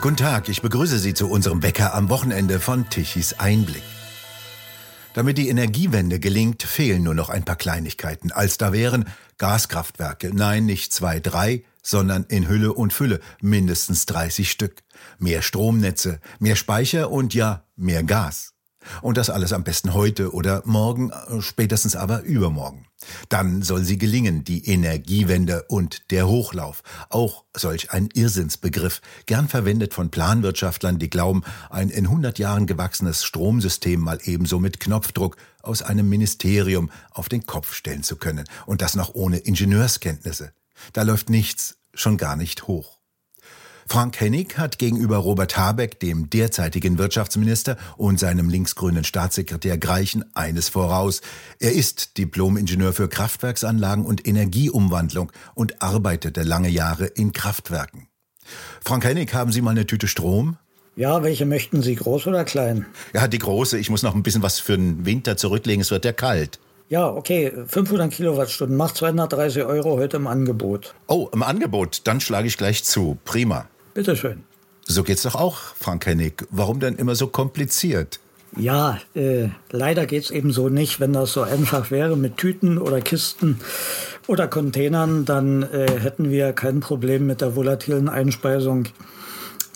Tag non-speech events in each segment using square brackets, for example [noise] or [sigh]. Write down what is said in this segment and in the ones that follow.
Guten Tag, ich begrüße Sie zu unserem Wecker am Wochenende von Tichys Einblick. Damit die Energiewende gelingt, fehlen nur noch ein paar Kleinigkeiten, als da wären Gaskraftwerke, nein, nicht zwei, drei, sondern in Hülle und Fülle mindestens 30 Stück, mehr Stromnetze, mehr Speicher und ja, mehr Gas. Und das alles am besten heute oder morgen, äh, spätestens aber übermorgen. Dann soll sie gelingen, die Energiewende und der Hochlauf. Auch solch ein Irrsinnsbegriff, gern verwendet von Planwirtschaftlern, die glauben, ein in 100 Jahren gewachsenes Stromsystem mal ebenso mit Knopfdruck aus einem Ministerium auf den Kopf stellen zu können. Und das noch ohne Ingenieurskenntnisse. Da läuft nichts, schon gar nicht hoch. Frank Hennig hat gegenüber Robert Habeck, dem derzeitigen Wirtschaftsminister, und seinem linksgrünen Staatssekretär Greichen eines voraus. Er ist Diplomingenieur für Kraftwerksanlagen und Energieumwandlung und arbeitete lange Jahre in Kraftwerken. Frank Hennig, haben Sie mal eine Tüte Strom? Ja, welche möchten Sie, groß oder klein? Ja, die große. Ich muss noch ein bisschen was für den Winter zurücklegen. Es wird ja kalt. Ja, okay, 500 Kilowattstunden macht 230 Euro heute im Angebot. Oh, im Angebot, dann schlage ich gleich zu. Prima. Bitteschön. So geht's doch auch, Frank Hennig. Warum denn immer so kompliziert? Ja, äh, leider geht's eben so nicht. Wenn das so einfach wäre mit Tüten oder Kisten oder Containern, dann äh, hätten wir kein Problem mit der volatilen Einspeisung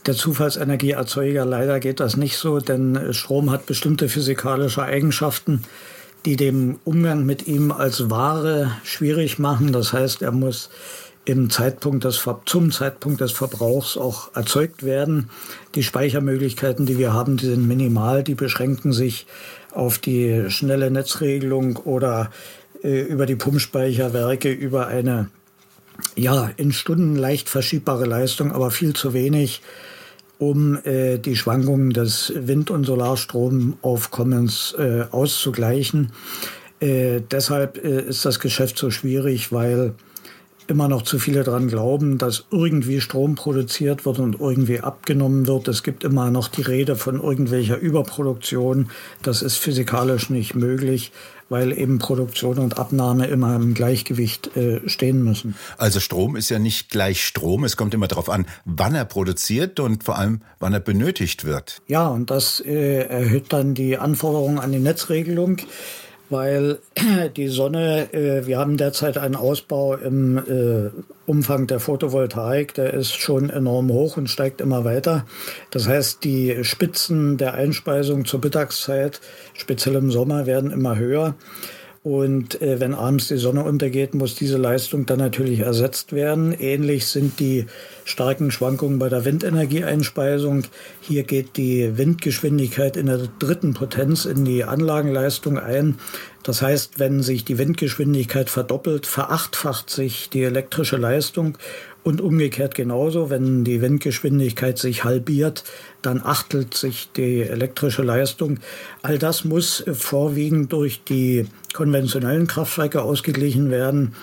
der Zufallsenergieerzeuger. Leider geht das nicht so, denn Strom hat bestimmte physikalische Eigenschaften, die dem Umgang mit ihm als Ware schwierig machen. Das heißt, er muss im Zeitpunkt des, zum Zeitpunkt des Verbrauchs auch erzeugt werden. Die Speichermöglichkeiten, die wir haben, die sind minimal. Die beschränken sich auf die schnelle Netzregelung oder äh, über die Pumpspeicherwerke, über eine ja, in Stunden leicht verschiebbare Leistung, aber viel zu wenig, um äh, die Schwankungen des Wind- und Solarstromaufkommens äh, auszugleichen. Äh, deshalb äh, ist das Geschäft so schwierig, weil immer noch zu viele daran glauben, dass irgendwie Strom produziert wird und irgendwie abgenommen wird. Es gibt immer noch die Rede von irgendwelcher Überproduktion. Das ist physikalisch nicht möglich, weil eben Produktion und Abnahme immer im Gleichgewicht äh, stehen müssen. Also Strom ist ja nicht gleich Strom. Es kommt immer darauf an, wann er produziert und vor allem, wann er benötigt wird. Ja, und das äh, erhöht dann die Anforderungen an die Netzregelung weil [clears throat] die Sonne, äh, wir haben derzeit einen Ausbau im äh, Umfang der Photovoltaik, der ist schon enorm hoch und steigt immer weiter. Das heißt, die Spitzen der Einspeisung zur Mittagszeit, speziell im Sommer, werden immer höher. Und äh, wenn abends die Sonne untergeht, muss diese Leistung dann natürlich ersetzt werden. Ähnlich sind die starken Schwankungen bei der Windenergieeinspeisung. Hier geht die Windgeschwindigkeit in der dritten Potenz in die Anlagenleistung ein. Das heißt, wenn sich die Windgeschwindigkeit verdoppelt, verachtfacht sich die elektrische Leistung und umgekehrt genauso, wenn die Windgeschwindigkeit sich halbiert, dann achtelt sich die elektrische Leistung. All das muss vorwiegend durch die konventionellen Kraftwerke ausgeglichen werden,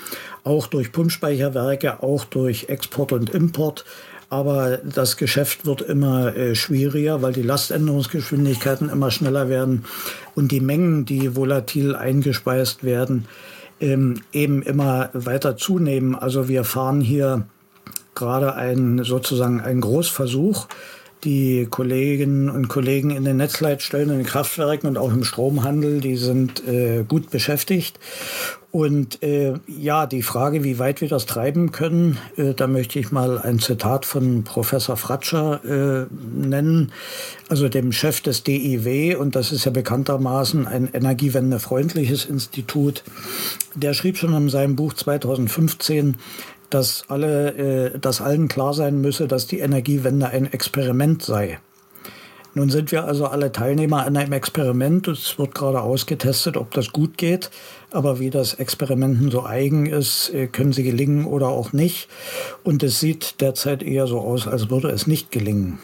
auch durch Pumpspeicherwerke, auch durch Export und Import. Aber das Geschäft wird immer äh, schwieriger, weil die Laständerungsgeschwindigkeiten immer schneller werden und die Mengen, die volatil eingespeist werden, ähm, eben immer weiter zunehmen. Also wir fahren hier gerade ein, sozusagen einen Großversuch, die Kolleginnen und Kollegen in den Netzleitstellen, in den Kraftwerken und auch im Stromhandel, die sind äh, gut beschäftigt. Und äh, ja, die Frage, wie weit wir das treiben können, äh, da möchte ich mal ein Zitat von Professor Fratscher äh, nennen, also dem Chef des DIW, und das ist ja bekanntermaßen ein energiewendefreundliches Institut. Der schrieb schon in seinem Buch 2015, dass alle, äh, dass allen klar sein müsse, dass die Energiewende ein Experiment sei. Nun sind wir also alle Teilnehmer an einem Experiment. Es wird gerade ausgetestet, ob das gut geht. Aber wie das Experimenten so eigen ist, äh, können sie gelingen oder auch nicht. Und es sieht derzeit eher so aus, als würde es nicht gelingen.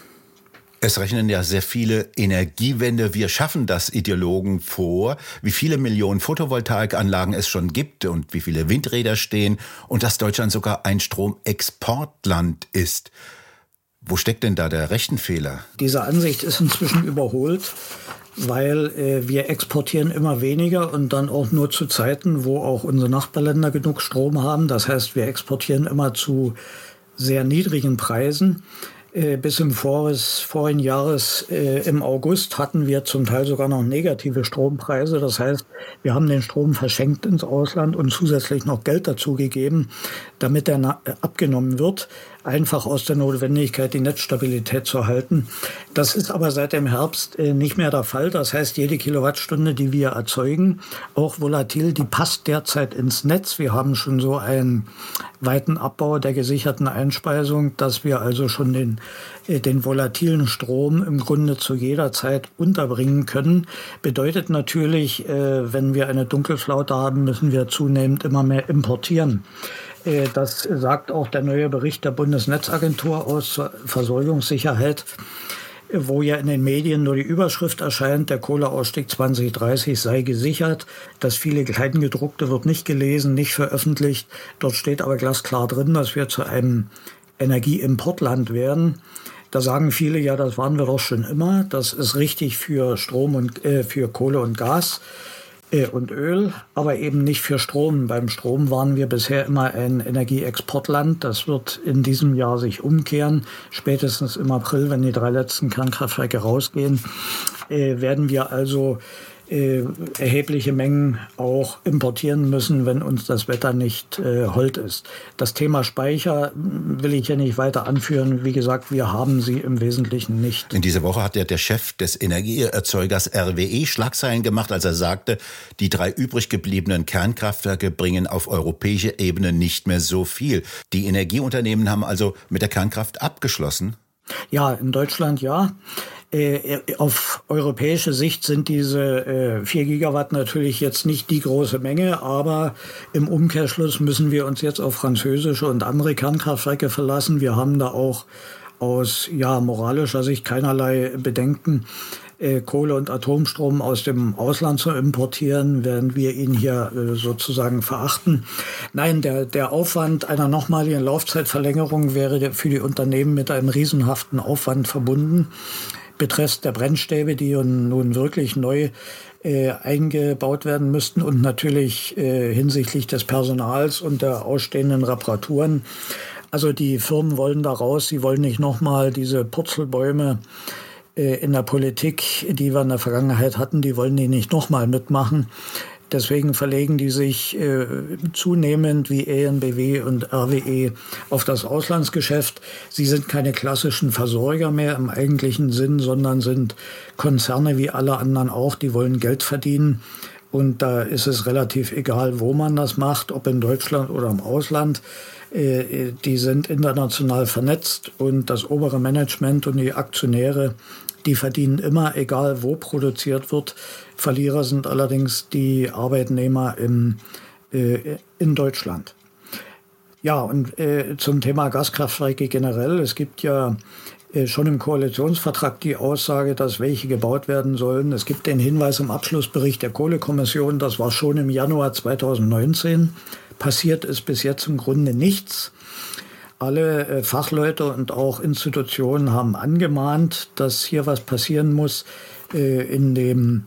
Es rechnen ja sehr viele Energiewende. Wir schaffen das Ideologen vor, wie viele Millionen Photovoltaikanlagen es schon gibt und wie viele Windräder stehen und dass Deutschland sogar ein Stromexportland ist. Wo steckt denn da der Rechenfehler? Diese Ansicht ist inzwischen überholt, weil äh, wir exportieren immer weniger und dann auch nur zu Zeiten, wo auch unsere Nachbarländer genug Strom haben. Das heißt, wir exportieren immer zu sehr niedrigen Preisen. Äh, bis im Vores, vorigen Jahres äh, im August hatten wir zum Teil sogar noch negative Strompreise. Das heißt, wir haben den Strom verschenkt ins Ausland und zusätzlich noch Geld dazu gegeben, damit er abgenommen wird einfach aus der Notwendigkeit, die Netzstabilität zu halten. Das ist aber seit dem Herbst äh, nicht mehr der Fall. Das heißt, jede Kilowattstunde, die wir erzeugen, auch volatil, die passt derzeit ins Netz. Wir haben schon so einen weiten Abbau der gesicherten Einspeisung, dass wir also schon den, äh, den volatilen Strom im Grunde zu jeder Zeit unterbringen können. Bedeutet natürlich, äh, wenn wir eine Dunkelflaute haben, müssen wir zunehmend immer mehr importieren. Äh, das sagt auch der neue Bericht der Bundesnetzagentur aus zur Versorgungssicherheit, wo ja in den Medien nur die Überschrift erscheint, der Kohleausstieg 2030 sei gesichert. Das viele Kleingedruckte wird nicht gelesen, nicht veröffentlicht. Dort steht aber glasklar drin, dass wir zu einem Energieimportland werden. Da sagen viele, ja, das waren wir doch schon immer. Das ist richtig für Strom und äh, für Kohle und Gas. Äh, und Öl, aber eben nicht für Strom. Beim Strom waren wir bisher immer ein Energieexportland. Das wird in diesem Jahr sich umkehren. Spätestens im April, wenn die drei letzten Kernkraftwerke rausgehen, äh, werden wir also äh, erhebliche Mengen auch importieren müssen, wenn uns das Wetter nicht äh, hold ist. Das Thema Speicher will ich hier nicht weiter anführen. Wie gesagt, wir haben sie im Wesentlichen nicht. In dieser Woche hat ja der Chef des Energieerzeugers RWE Schlagzeilen gemacht, als er sagte, die drei übrig gebliebenen Kernkraftwerke bringen auf europäischer Ebene nicht mehr so viel. Die Energieunternehmen haben also mit der Kernkraft abgeschlossen. Ja, in Deutschland ja. Äh, auf europäische Sicht sind diese äh, 4 Gigawatt natürlich jetzt nicht die große Menge, aber im Umkehrschluss müssen wir uns jetzt auf französische und andere Kernkraftwerke verlassen. Wir haben da auch aus ja, moralischer Sicht keinerlei Bedenken, äh, Kohle- und Atomstrom aus dem Ausland zu importieren, während wir ihn hier äh, sozusagen verachten. Nein, der, der Aufwand einer nochmaligen Laufzeitverlängerung wäre für die Unternehmen mit einem riesenhaften Aufwand verbunden betreffs der Brennstäbe, die nun wirklich neu äh, eingebaut werden müssten und natürlich äh, hinsichtlich des Personals und der ausstehenden Reparaturen. Also die Firmen wollen da raus, sie wollen nicht nochmal diese Purzelbäume äh, in der Politik, die wir in der Vergangenheit hatten, die wollen die nicht nochmal mitmachen. Deswegen verlegen die sich äh, zunehmend wie ENBW und RWE auf das Auslandsgeschäft. Sie sind keine klassischen Versorger mehr im eigentlichen Sinn, sondern sind Konzerne wie alle anderen auch, die wollen Geld verdienen. Und da ist es relativ egal, wo man das macht, ob in Deutschland oder im Ausland. Äh, die sind international vernetzt und das obere Management und die Aktionäre die verdienen immer, egal wo produziert wird. Verlierer sind allerdings die Arbeitnehmer im, äh, in Deutschland. Ja, und äh, zum Thema Gaskraftwerke generell. Es gibt ja äh, schon im Koalitionsvertrag die Aussage, dass welche gebaut werden sollen. Es gibt den Hinweis im Abschlussbericht der Kohlekommission, das war schon im Januar 2019. Passiert ist bis jetzt im Grunde nichts. Alle äh, Fachleute und auch Institutionen haben angemahnt, dass hier was passieren muss. Äh, in, dem,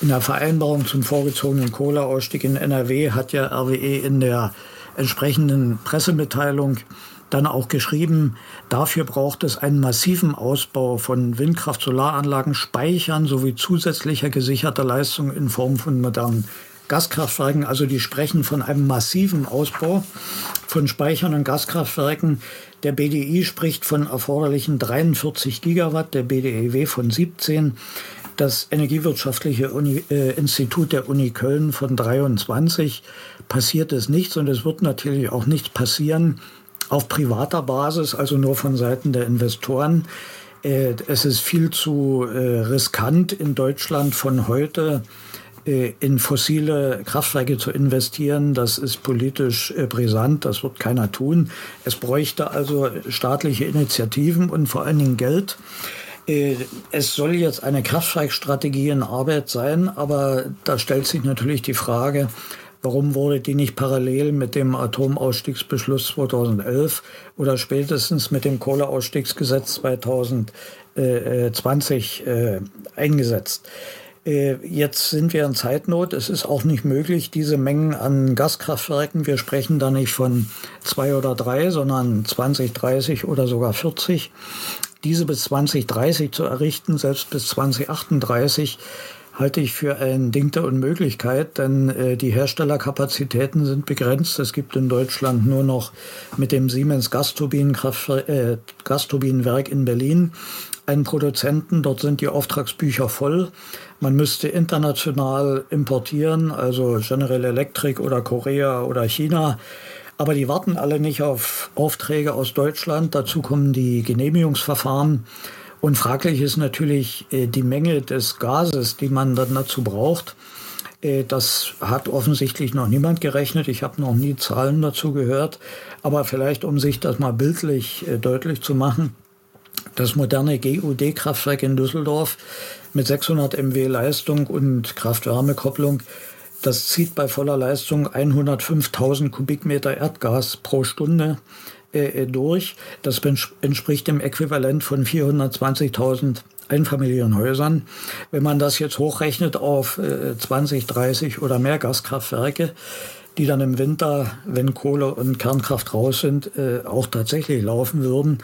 in der Vereinbarung zum vorgezogenen Kohleausstieg in NRW hat ja RWE in der entsprechenden Pressemitteilung dann auch geschrieben, dafür braucht es einen massiven Ausbau von Windkraft, Solaranlagen, Speichern sowie zusätzlicher gesicherter Leistung in Form von modernen Gaskraftwerken. Also die sprechen von einem massiven Ausbau von Speichern und Gaskraftwerken. Der BDI spricht von erforderlichen 43 Gigawatt, der BDEW von 17, das Energiewirtschaftliche Uni, äh, Institut der Uni Köln von 23. Passiert es nichts und es wird natürlich auch nichts passieren auf privater Basis, also nur von Seiten der Investoren. Äh, es ist viel zu äh, riskant in Deutschland von heute in fossile Kraftwerke zu investieren, das ist politisch äh, brisant, das wird keiner tun. Es bräuchte also staatliche Initiativen und vor allen Dingen Geld. Äh, es soll jetzt eine Kraftwerkstrategie in Arbeit sein, aber da stellt sich natürlich die Frage, warum wurde die nicht parallel mit dem Atomausstiegsbeschluss 2011 oder spätestens mit dem Kohleausstiegsgesetz 2020 eingesetzt? Äh, jetzt sind wir in Zeitnot. Es ist auch nicht möglich, diese Mengen an Gaskraftwerken, wir sprechen da nicht von zwei oder drei, sondern 20, 30 oder sogar 40, diese bis 2030 zu errichten, selbst bis 2038, halte ich für ein Ding der Unmöglichkeit, denn äh, die Herstellerkapazitäten sind begrenzt. Es gibt in Deutschland nur noch mit dem Siemens äh, Gasturbinenwerk in Berlin einen Produzenten. Dort sind die Auftragsbücher voll. Man müsste international importieren, also General Electric oder Korea oder China. Aber die warten alle nicht auf Aufträge aus Deutschland. Dazu kommen die Genehmigungsverfahren. Und fraglich ist natürlich äh, die Menge des Gases, die man dann dazu braucht. Äh, das hat offensichtlich noch niemand gerechnet. Ich habe noch nie Zahlen dazu gehört. Aber vielleicht, um sich das mal bildlich äh, deutlich zu machen, das moderne GUD-Kraftwerk in Düsseldorf mit 600 MW Leistung und Kraft-Wärme-Kopplung, das zieht bei voller Leistung 105.000 Kubikmeter Erdgas pro Stunde. Äh, durch. Das entspricht dem Äquivalent von 420.000 Einfamilienhäusern. Wenn man das jetzt hochrechnet auf äh, 20, 30 oder mehr Gaskraftwerke, die dann im Winter, wenn Kohle und Kernkraft raus sind, äh, auch tatsächlich laufen würden,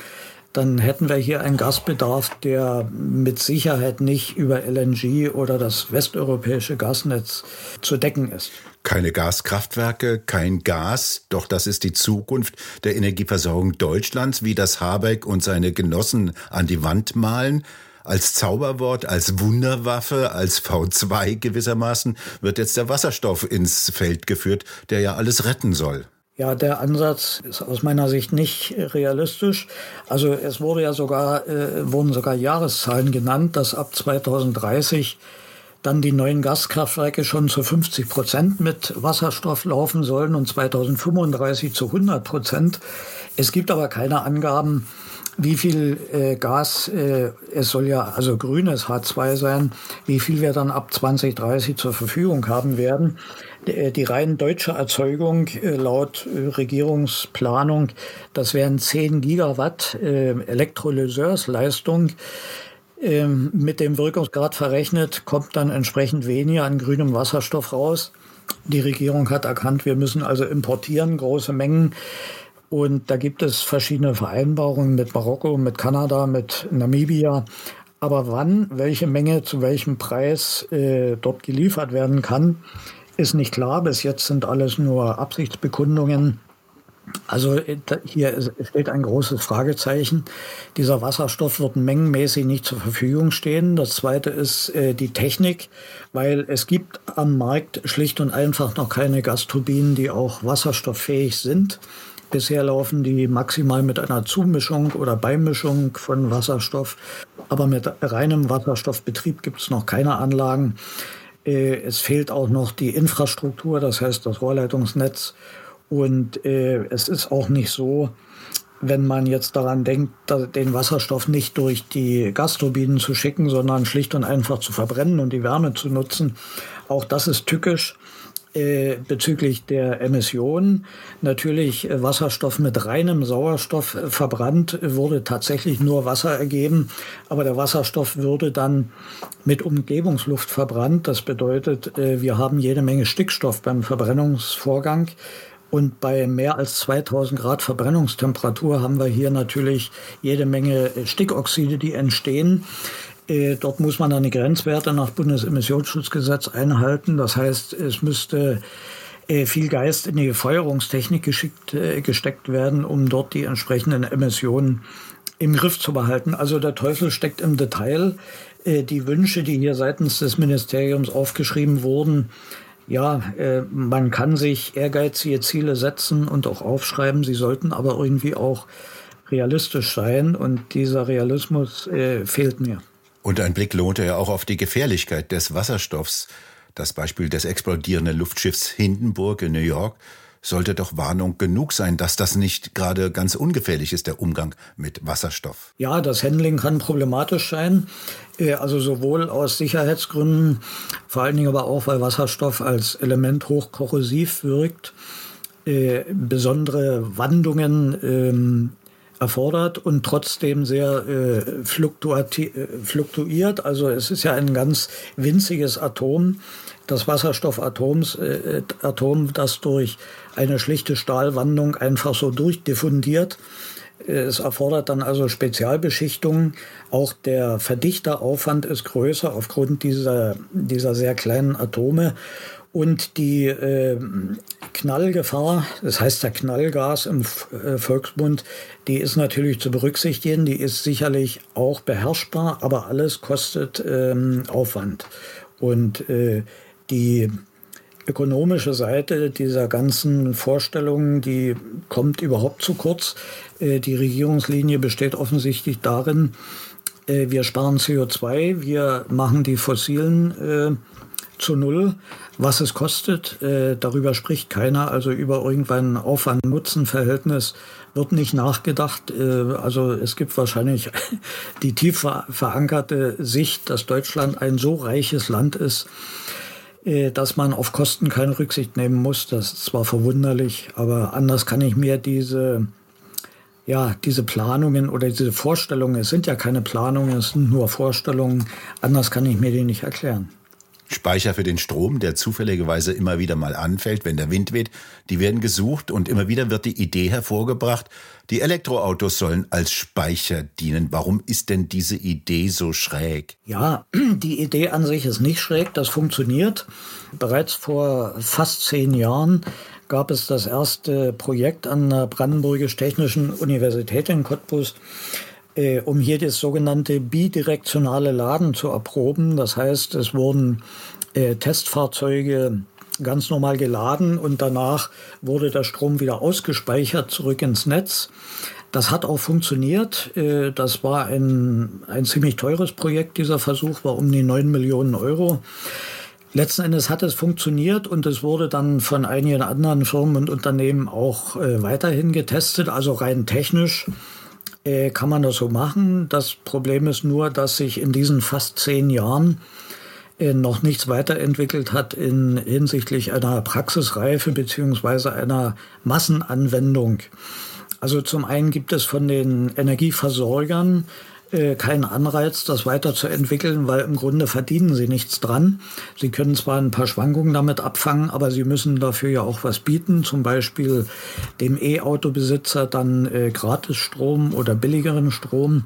dann hätten wir hier einen Gasbedarf, der mit Sicherheit nicht über LNG oder das westeuropäische Gasnetz zu decken ist. Keine Gaskraftwerke, kein Gas, doch das ist die Zukunft der Energieversorgung Deutschlands, wie das Habeck und seine Genossen an die Wand malen. Als Zauberwort, als Wunderwaffe, als V2 gewissermaßen wird jetzt der Wasserstoff ins Feld geführt, der ja alles retten soll. Ja, der Ansatz ist aus meiner Sicht nicht realistisch. Also es wurde ja sogar, äh, wurden sogar Jahreszahlen genannt, dass ab 2030 dann die neuen Gaskraftwerke schon zu 50 Prozent mit Wasserstoff laufen sollen und 2035 zu 100 Prozent. Es gibt aber keine Angaben, wie viel äh, Gas, äh, es soll ja also grünes H2 sein, wie viel wir dann ab 2030 zur Verfügung haben werden. Die, äh, die rein deutsche Erzeugung äh, laut äh, Regierungsplanung, das wären 10 Gigawatt Elektrolyseursleistung. Ähm, mit dem Wirkungsgrad verrechnet kommt dann entsprechend weniger an grünem Wasserstoff raus. Die Regierung hat erkannt, wir müssen also importieren große Mengen. Und da gibt es verschiedene Vereinbarungen mit Marokko, mit Kanada, mit Namibia. Aber wann, welche Menge zu welchem Preis äh, dort geliefert werden kann, ist nicht klar. Bis jetzt sind alles nur Absichtsbekundungen. Also äh, hier steht ein großes Fragezeichen. Dieser Wasserstoff wird mengenmäßig nicht zur Verfügung stehen. Das Zweite ist äh, die Technik, weil es gibt am Markt schlicht und einfach noch keine Gasturbinen, die auch wasserstofffähig sind. Bisher laufen die maximal mit einer Zumischung oder Beimischung von Wasserstoff. Aber mit reinem Wasserstoffbetrieb gibt es noch keine Anlagen. Äh, es fehlt auch noch die Infrastruktur, das heißt das Rohrleitungsnetz. Und äh, es ist auch nicht so, wenn man jetzt daran denkt, den Wasserstoff nicht durch die Gasturbinen zu schicken, sondern schlicht und einfach zu verbrennen und die Wärme zu nutzen. Auch das ist tückisch. Äh, bezüglich der Emissionen. Natürlich äh, Wasserstoff mit reinem Sauerstoff äh, verbrannt, würde tatsächlich nur Wasser ergeben, aber der Wasserstoff würde dann mit Umgebungsluft verbrannt. Das bedeutet, wir haben jede Menge Stickstoff beim Verbrennungsvorgang. Und bei mehr als 2000 Grad Verbrennungstemperatur haben wir hier natürlich jede Menge Stickoxide, die entstehen. Äh, dort muss man dann die Grenzwerte nach Bundesemissionsschutzgesetz einhalten. Das heißt, es müsste äh, viel Geist in die Feuerungstechnik geschickt, äh, gesteckt werden, um dort die entsprechenden Emissionen im Griff zu behalten. Also der Teufel steckt im Detail. Die Wünsche, die hier seitens des Ministeriums aufgeschrieben wurden, ja, man kann sich ehrgeizige Ziele setzen und auch aufschreiben. Sie sollten aber irgendwie auch realistisch sein und dieser Realismus fehlt mir. Und ein Blick lohnte ja auch auf die Gefährlichkeit des Wasserstoffs. Das Beispiel des explodierenden Luftschiffs Hindenburg in New York sollte doch Warnung genug sein, dass das nicht gerade ganz ungefährlich ist, der Umgang mit Wasserstoff. Ja, das Handling kann problematisch sein. Äh, also sowohl aus Sicherheitsgründen, vor allen Dingen aber auch, weil Wasserstoff als Element hochkorrosiv wirkt. Äh, besondere Wandungen ähm, erfordert und trotzdem sehr äh, äh, fluktuiert. Also es ist ja ein ganz winziges Atom, das Wasserstoffatoms, äh, Atom, das durch eine schlichte Stahlwandlung einfach so durchdiffundiert. Es erfordert dann also Spezialbeschichtungen. Auch der Verdichteraufwand ist größer aufgrund dieser, dieser sehr kleinen Atome. Und die äh, Knallgefahr, das heißt der Knallgas im äh, Volksmund, die ist natürlich zu berücksichtigen, die ist sicherlich auch beherrschbar, aber alles kostet ähm, Aufwand. Und äh, die ökonomische Seite dieser ganzen Vorstellungen, die kommt überhaupt zu kurz. Äh, die Regierungslinie besteht offensichtlich darin, äh, wir sparen CO2, wir machen die fossilen äh, zu null. Was es kostet, darüber spricht keiner. Also über irgendein Aufwand-Nutzen-Verhältnis wird nicht nachgedacht. also es gibt wahrscheinlich [laughs] die tief verankerte Sicht, dass Deutschland ein so reiches Land ist, äh, dass man auf Kosten keine Rücksicht nehmen muss. Das ist zwar verwunderlich, aber anders kann ich mir diese, ja, diese Planungen oder diese Vorstellungen, es sind ja keine Planungen, es sind nur Vorstellungen, anders kann ich mir die nicht erklären. Speicher für den Strom, der zufälligerweise immer wieder mal anfällt, wenn der Wind weht, die werden gesucht und immer wieder wird die Idee hervorgebracht, die Elektroautos sollen als Speicher dienen. Warum ist denn diese Idee so schräg? Ja, [clears throat] die Idee an sich ist nicht schräg, das funktioniert. Bereits vor fast zehn Jahren gab es das erste Projekt an der Brandenburgisch-Technischen Universität in Cottbus, äh, um hier das sogenannte bidirektionale Laden zu erproben. Das heißt, es wurden äh, Testfahrzeuge ganz normal geladen und danach wurde der Strom wieder ausgespeichert zurück ins Netz. Das hat auch funktioniert. Äh, das war ein, ein ziemlich teures Projekt. Dieser Versuch war um die 9 Millionen Euro. Letzten Endes hat es funktioniert und es wurde dann von einigen anderen Firmen und Unternehmen auch äh, weiterhin getestet, also rein technisch äh, kann man das so machen. Das Problem ist nur, dass sich in diesen fast zehn Jahren äh, noch nichts weiterentwickelt hat in hinsichtlich einer Praxisreife beziehungsweise einer Massenanwendung. Also zum einen gibt es von den Energieversorgern äh, keinen Anreiz, das weiterzuentwickeln, weil im Grunde verdienen sie nichts dran. Sie können zwar ein paar Schwankungen damit abfangen, aber sie müssen dafür ja auch was bieten, zum Beispiel dem E-Auto-Besitzer dann äh, Gratisstrom oder billigeren Strom.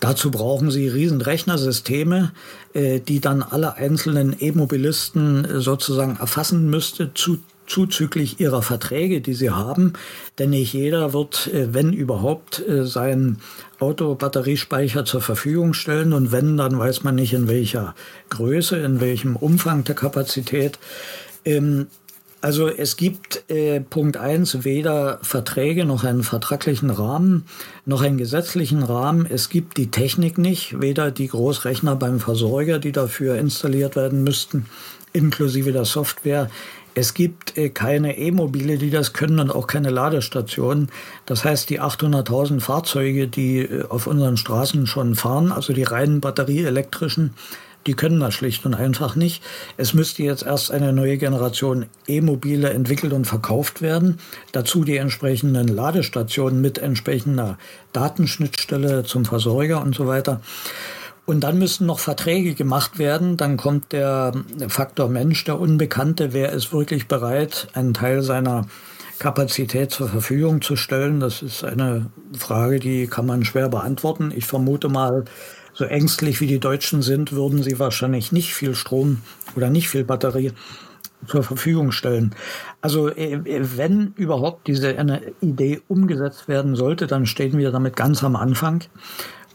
Dazu brauchen Sie riesen Rechnersysteme, äh, die dann alle einzelnen E-Mobilisten äh, sozusagen erfassen müsste, zu zuzüglich ihrer Verträge, die sie haben. Denn nicht jeder wird, äh, wenn überhaupt, äh, seinen Autobatteriespeicher zur Verfügung stellen. Und wenn, dann weiß man nicht in welcher Größe, in welchem Umfang der Kapazität. Ähm, also es gibt äh, Punkt eins weder Verträge noch einen vertraglichen Rahmen noch einen gesetzlichen Rahmen. Es gibt die Technik nicht, weder die Großrechner beim Versorger, die dafür installiert werden müssten, inklusive der Software. Es gibt äh, keine E-Mobile, die das können und auch keine Ladestationen. Das heißt, die 800.000 Fahrzeuge, die äh, auf unseren Straßen schon fahren, also die reinen batterieelektrischen, die können das schlicht und einfach nicht. Es müsste jetzt erst eine neue Generation E-Mobile entwickelt und verkauft werden. Dazu die entsprechenden Ladestationen mit entsprechender Datenschnittstelle zum Versorger und so weiter. Und dann müssen noch Verträge gemacht werden. Dann kommt der Faktor Mensch, der Unbekannte. Wer ist wirklich bereit, einen Teil seiner Kapazität zur Verfügung zu stellen? Das ist eine Frage, die kann man schwer beantworten. Ich vermute mal, so ängstlich wie die Deutschen sind, würden sie wahrscheinlich nicht viel Strom oder nicht viel Batterie zur Verfügung stellen. Also äh, wenn überhaupt diese Idee umgesetzt werden sollte, dann stehen wir damit ganz am Anfang.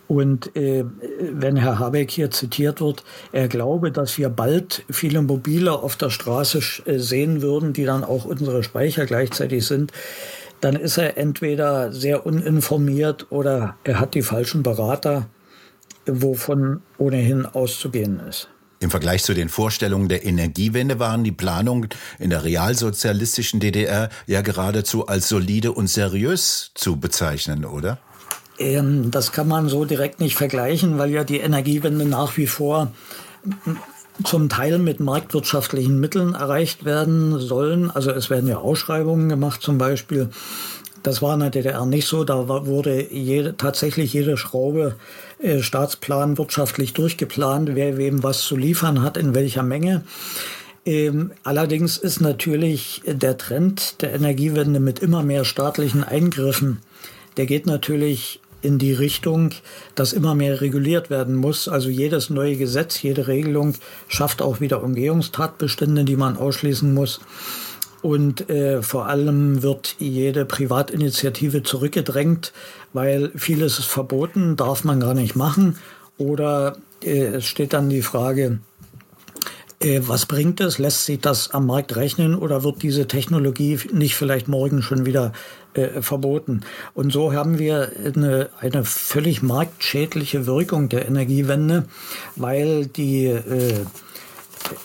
Und äh, wenn Herr Habeck hier zitiert wird, er glaube, dass wir bald viele Mobile auf der Straße äh, sehen würden, die dann auch unsere Speicher gleichzeitig sind, dann ist er entweder sehr uninformiert oder er hat die falschen Berater, wovon ohnehin auszugehen ist. Im Vergleich zu den Vorstellungen der Energiewende waren die Planungen in der realsozialistischen DDR ja geradezu als solide und seriös zu bezeichnen, oder? Ähm, das kann man so direkt nicht vergleichen, weil ja die Energiewende nach wie vor zum Teil mit marktwirtschaftlichen Mitteln erreicht werden sollen. Also es werden ja Ausschreibungen gemacht zum Beispiel. Das war in der DDR nicht so. Da wurde jede, tatsächlich jede Schraube äh, staatsplanwirtschaftlich durchgeplant, wer wem was zu liefern hat, in welcher Menge. Ähm, allerdings ist natürlich der Trend der Energiewende mit immer mehr staatlichen Eingriffen der geht natürlich in die Richtung, dass immer mehr reguliert werden muss. Also jedes neue Gesetz, jede Regelung schafft auch wieder Umgehungstatbestände, die man ausschließen muss. Und äh, vor allem wird jede Privatinitiative zurückgedrängt, weil vieles ist verboten, darf man gar nicht machen. Oder äh, es steht dann die Frage, was bringt es? Lässt sich das am Markt rechnen oder wird diese Technologie nicht vielleicht morgen schon wieder äh, verboten? Und so haben wir eine, eine völlig marktschädliche Wirkung der Energiewende, weil die äh,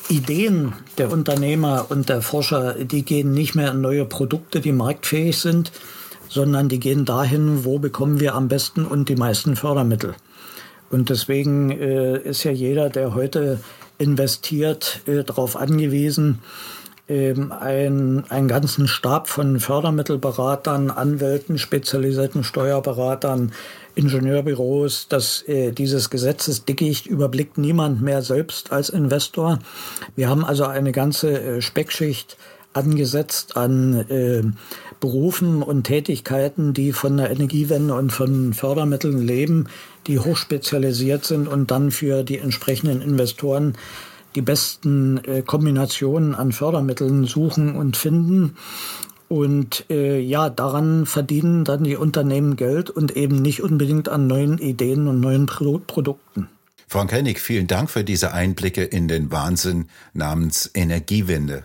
Ideen der Unternehmer und der Forscher, die gehen nicht mehr in neue Produkte, die marktfähig sind, sondern die gehen dahin, wo bekommen wir am besten und die meisten Fördermittel. Und deswegen äh, ist ja jeder, der heute investiert, äh, darauf angewiesen, ähm, ein, einen ganzen Stab von Fördermittelberatern, Anwälten, spezialisierten Steuerberatern, Ingenieurbüros, dass äh, dieses Gesetzesdickicht überblickt niemand mehr selbst als Investor. Wir haben also eine ganze äh, Speckschicht angesetzt an äh, Berufen und Tätigkeiten, die von der Energiewende und von Fördermitteln leben, die hochspezialisiert sind und dann für die entsprechenden Investoren die besten äh, Kombinationen an Fördermitteln suchen und finden. Und äh, ja, daran verdienen dann die Unternehmen Geld und eben nicht unbedingt an neuen Ideen und neuen Pro Produkten. Frank Hennig, vielen Dank für diese Einblicke in den Wahnsinn namens Energiewende.